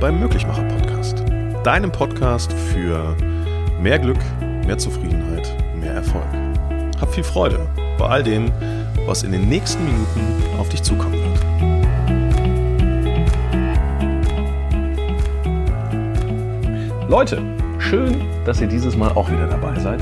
beim Möglichmacher Podcast. Deinem Podcast für mehr Glück, mehr Zufriedenheit, mehr Erfolg. Hab viel Freude bei all dem, was in den nächsten Minuten auf dich zukommen wird. Leute, schön, dass ihr dieses Mal auch wieder dabei seid.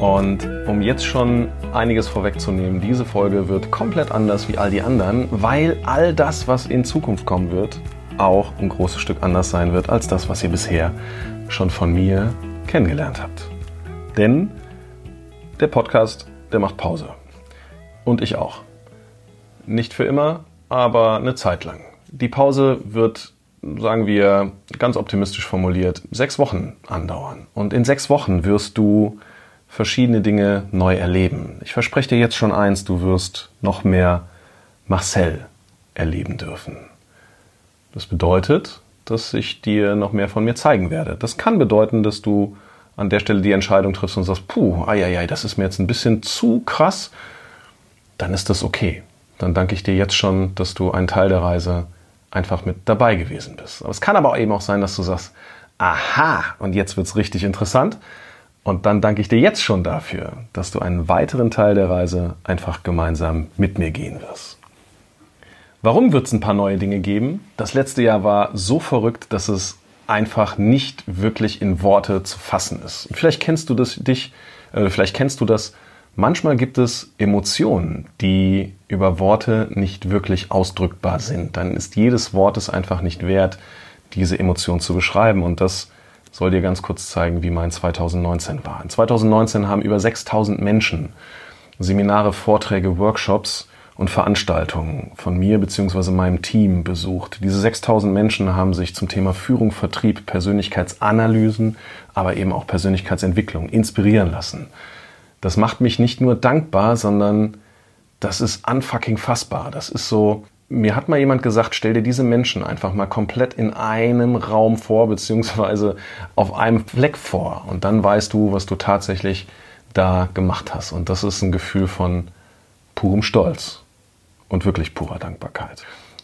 Und um jetzt schon einiges vorwegzunehmen, diese Folge wird komplett anders wie all die anderen, weil all das, was in Zukunft kommen wird, auch ein großes Stück anders sein wird als das, was ihr bisher schon von mir kennengelernt habt. Denn der Podcast, der macht Pause. Und ich auch. Nicht für immer, aber eine Zeit lang. Die Pause wird, sagen wir, ganz optimistisch formuliert, sechs Wochen andauern. Und in sechs Wochen wirst du verschiedene Dinge neu erleben. Ich verspreche dir jetzt schon eins, du wirst noch mehr Marcel erleben dürfen. Das bedeutet, dass ich dir noch mehr von mir zeigen werde. Das kann bedeuten, dass du an der Stelle die Entscheidung triffst und sagst, puh, ei, das ist mir jetzt ein bisschen zu krass, dann ist das okay. Dann danke ich dir jetzt schon, dass du einen Teil der Reise einfach mit dabei gewesen bist. Aber es kann aber eben auch sein, dass du sagst, aha, und jetzt wird's richtig interessant. Und dann danke ich dir jetzt schon dafür, dass du einen weiteren Teil der Reise einfach gemeinsam mit mir gehen wirst. Warum wird es ein paar neue Dinge geben? Das letzte Jahr war so verrückt, dass es einfach nicht wirklich in Worte zu fassen ist. vielleicht kennst du das dich, äh, vielleicht kennst du das. Manchmal gibt es Emotionen, die über Worte nicht wirklich ausdrückbar sind. Dann ist jedes Wort es einfach nicht wert, diese Emotion zu beschreiben. Und das soll dir ganz kurz zeigen, wie mein 2019 war. In 2019 haben über 6000 Menschen Seminare, Vorträge, Workshops und Veranstaltungen von mir bzw. meinem Team besucht. Diese 6000 Menschen haben sich zum Thema Führung, Vertrieb, Persönlichkeitsanalysen, aber eben auch Persönlichkeitsentwicklung inspirieren lassen. Das macht mich nicht nur dankbar, sondern das ist unfucking fassbar. Das ist so, mir hat mal jemand gesagt, stell dir diese Menschen einfach mal komplett in einem Raum vor, beziehungsweise auf einem Fleck vor. Und dann weißt du, was du tatsächlich da gemacht hast. Und das ist ein Gefühl von purem Stolz und wirklich purer Dankbarkeit.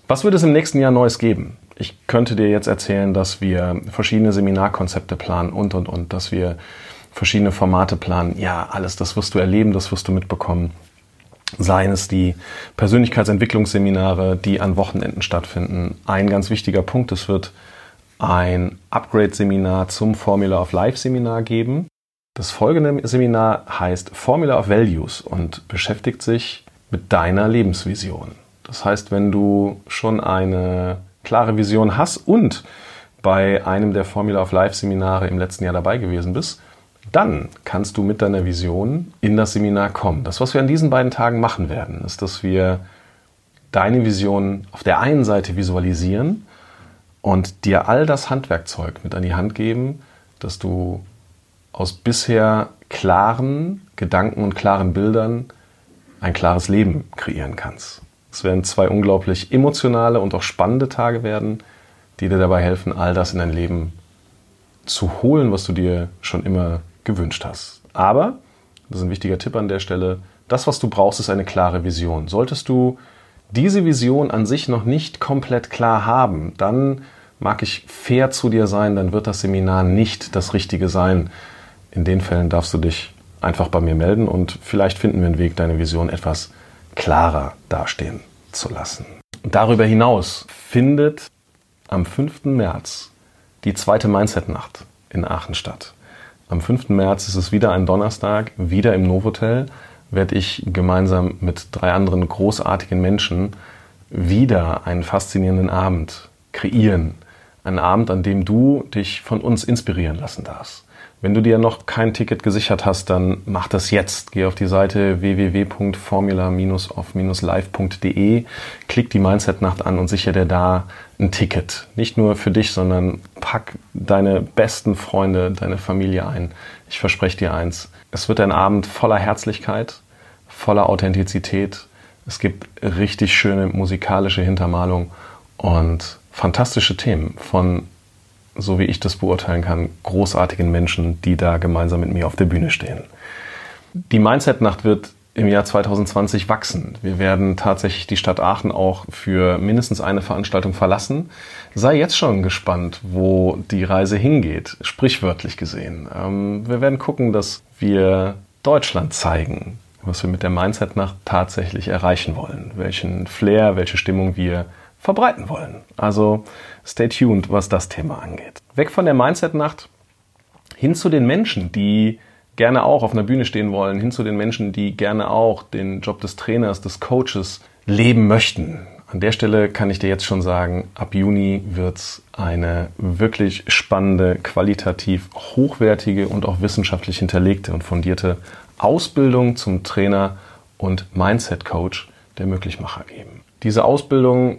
Was wird es im nächsten Jahr Neues geben? Ich könnte dir jetzt erzählen, dass wir verschiedene Seminarkonzepte planen und, und, und, dass wir verschiedene Formate planen. Ja, alles, das wirst du erleben, das wirst du mitbekommen. Seien es die Persönlichkeitsentwicklungsseminare, die an Wochenenden stattfinden. Ein ganz wichtiger Punkt, es wird ein Upgrade-Seminar zum Formula of Life-Seminar geben. Das folgende Seminar heißt Formula of Values und beschäftigt sich mit deiner Lebensvision. Das heißt, wenn du schon eine klare Vision hast und bei einem der Formula of Life Seminare im letzten Jahr dabei gewesen bist, dann kannst du mit deiner Vision in das Seminar kommen. Das, was wir an diesen beiden Tagen machen werden, ist, dass wir deine Vision auf der einen Seite visualisieren und dir all das Handwerkzeug mit an die Hand geben, dass du aus bisher klaren Gedanken und klaren Bildern ein klares Leben kreieren kannst. Es werden zwei unglaublich emotionale und auch spannende Tage werden, die dir dabei helfen, all das in dein Leben zu holen, was du dir schon immer gewünscht hast. Aber, das ist ein wichtiger Tipp an der Stelle, das, was du brauchst, ist eine klare Vision. Solltest du diese Vision an sich noch nicht komplett klar haben, dann mag ich fair zu dir sein, dann wird das Seminar nicht das Richtige sein. In den Fällen darfst du dich einfach bei mir melden und vielleicht finden wir einen Weg, deine Vision etwas klarer dastehen zu lassen. Darüber hinaus findet am 5. März die zweite Mindset-Nacht in Aachen statt. Am 5. März ist es wieder ein Donnerstag, wieder im Novotel, werde ich gemeinsam mit drei anderen großartigen Menschen wieder einen faszinierenden Abend kreieren. Einen Abend, an dem du dich von uns inspirieren lassen darfst. Wenn du dir noch kein Ticket gesichert hast, dann mach das jetzt. Geh auf die Seite www.formula-off-live.de, klick die Mindset-Nacht an und sichere dir da ein Ticket. Nicht nur für dich, sondern pack deine besten Freunde, deine Familie ein. Ich verspreche dir eins. Es wird ein Abend voller Herzlichkeit, voller Authentizität. Es gibt richtig schöne musikalische Hintermalung und fantastische Themen von so wie ich das beurteilen kann, großartigen Menschen, die da gemeinsam mit mir auf der Bühne stehen. Die Mindset-Nacht wird im Jahr 2020 wachsen. Wir werden tatsächlich die Stadt Aachen auch für mindestens eine Veranstaltung verlassen. Sei jetzt schon gespannt, wo die Reise hingeht, sprichwörtlich gesehen. Ähm, wir werden gucken, dass wir Deutschland zeigen, was wir mit der Mindset-Nacht tatsächlich erreichen wollen, welchen Flair, welche Stimmung wir verbreiten wollen. Also stay tuned, was das Thema angeht. Weg von der Mindset-Nacht hin zu den Menschen, die gerne auch auf einer Bühne stehen wollen, hin zu den Menschen, die gerne auch den Job des Trainers, des Coaches leben möchten. An der Stelle kann ich dir jetzt schon sagen, ab Juni wird's eine wirklich spannende, qualitativ hochwertige und auch wissenschaftlich hinterlegte und fundierte Ausbildung zum Trainer und Mindset Coach der Möglichmacher geben. Diese Ausbildung,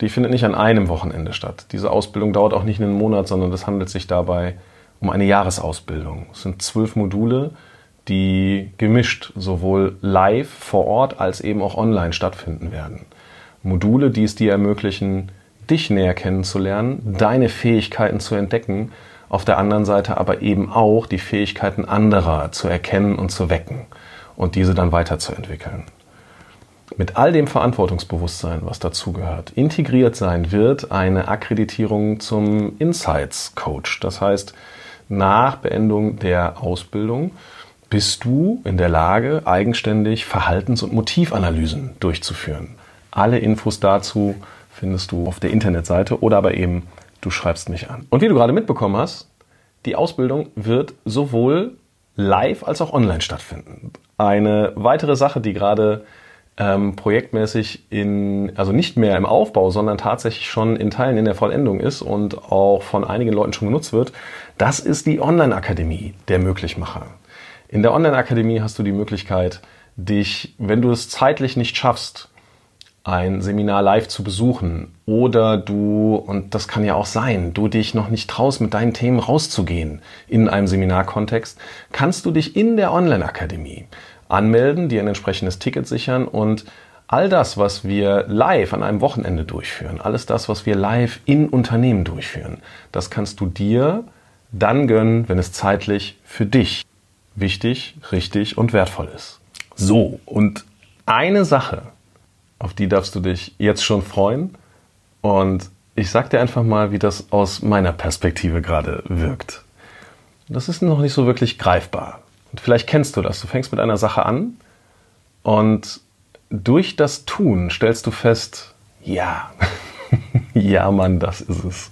die findet nicht an einem Wochenende statt. Diese Ausbildung dauert auch nicht einen Monat, sondern es handelt sich dabei um eine Jahresausbildung. Es sind zwölf Module, die gemischt sowohl live vor Ort als eben auch online stattfinden werden. Module, die es dir ermöglichen, dich näher kennenzulernen, deine Fähigkeiten zu entdecken, auf der anderen Seite aber eben auch die Fähigkeiten anderer zu erkennen und zu wecken und diese dann weiterzuentwickeln. Mit all dem Verantwortungsbewusstsein, was dazugehört, integriert sein wird eine Akkreditierung zum Insights Coach. Das heißt, nach Beendung der Ausbildung bist du in der Lage, eigenständig Verhaltens- und Motivanalysen durchzuführen. Alle Infos dazu findest du auf der Internetseite oder aber eben du schreibst mich an. Und wie du gerade mitbekommen hast, die Ausbildung wird sowohl live als auch online stattfinden. Eine weitere Sache, die gerade ähm, projektmäßig in, also nicht mehr im Aufbau, sondern tatsächlich schon in Teilen in der Vollendung ist und auch von einigen Leuten schon genutzt wird, das ist die Online-Akademie der Möglichmacher. In der Online-Akademie hast du die Möglichkeit, dich, wenn du es zeitlich nicht schaffst, ein Seminar live zu besuchen oder du, und das kann ja auch sein, du dich noch nicht traust, mit deinen Themen rauszugehen in einem Seminarkontext, kannst du dich in der Online-Akademie anmelden, dir ein entsprechendes Ticket sichern und all das, was wir live an einem Wochenende durchführen, alles das, was wir live in Unternehmen durchführen, das kannst du dir dann gönnen, wenn es zeitlich für dich wichtig, richtig und wertvoll ist. So, und eine Sache, auf die darfst du dich jetzt schon freuen. Und ich sag dir einfach mal, wie das aus meiner Perspektive gerade wirkt. Das ist noch nicht so wirklich greifbar. Und vielleicht kennst du das. Du fängst mit einer Sache an und durch das Tun stellst du fest, ja, ja, Mann, das ist es.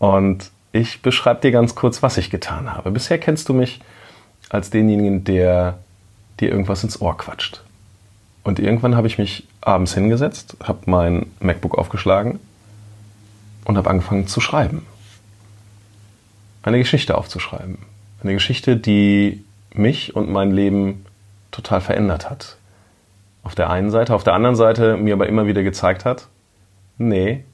Und ich beschreibe dir ganz kurz, was ich getan habe. Bisher kennst du mich als denjenigen, der dir irgendwas ins Ohr quatscht. Und irgendwann habe ich mich abends hingesetzt, habe mein MacBook aufgeschlagen und habe angefangen zu schreiben. Eine Geschichte aufzuschreiben. Eine Geschichte, die mich und mein Leben total verändert hat. Auf der einen Seite, auf der anderen Seite mir aber immer wieder gezeigt hat, nee,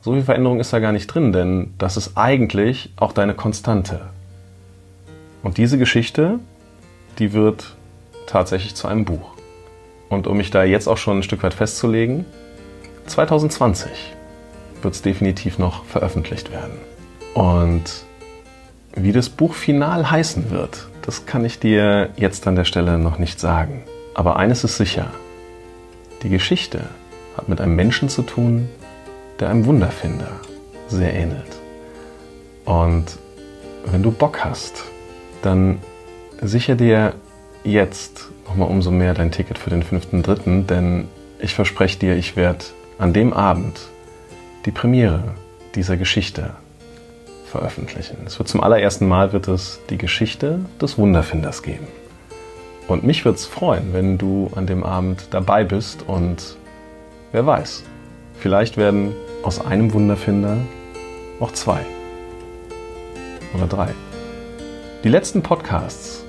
so viel Veränderung ist da gar nicht drin, denn das ist eigentlich auch deine Konstante. Und diese Geschichte, die wird tatsächlich zu einem Buch. Und um mich da jetzt auch schon ein Stück weit festzulegen, 2020 wird es definitiv noch veröffentlicht werden. Und wie das Buch final heißen wird, das kann ich dir jetzt an der Stelle noch nicht sagen. Aber eines ist sicher, die Geschichte hat mit einem Menschen zu tun, der einem Wunderfinder sehr ähnelt. Und wenn du Bock hast, dann sicher dir jetzt nochmal umso mehr dein Ticket für den 5.3., denn ich verspreche dir, ich werde an dem Abend die Premiere dieser Geschichte veröffentlichen. Es wird zum allerersten Mal wird es die Geschichte des Wunderfinders geben. Und mich würde es freuen, wenn du an dem Abend dabei bist und wer weiß, vielleicht werden aus einem Wunderfinder auch zwei oder drei. Die letzten Podcasts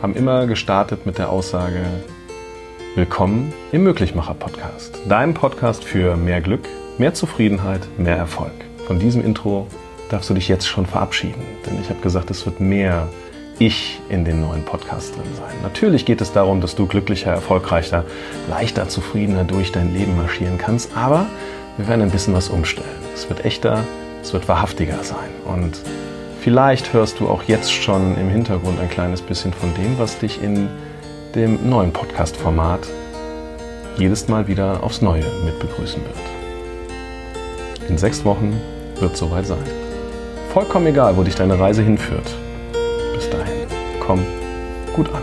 haben immer gestartet mit der Aussage, Willkommen im Möglichmacher Podcast, deinem Podcast für mehr Glück, mehr Zufriedenheit, mehr Erfolg. Von diesem Intro darfst du dich jetzt schon verabschieden, denn ich habe gesagt, es wird mehr ich in den neuen Podcast drin sein. Natürlich geht es darum, dass du glücklicher, erfolgreicher, leichter, zufriedener durch dein Leben marschieren kannst, aber wir werden ein bisschen was umstellen. Es wird echter, es wird wahrhaftiger sein und Vielleicht hörst du auch jetzt schon im Hintergrund ein kleines bisschen von dem, was dich in dem neuen Podcast-Format, jedes Mal wieder aufs Neue mit begrüßen wird. In sechs Wochen wird soweit sein. Vollkommen egal, wo dich deine Reise hinführt. Bis dahin, komm gut an.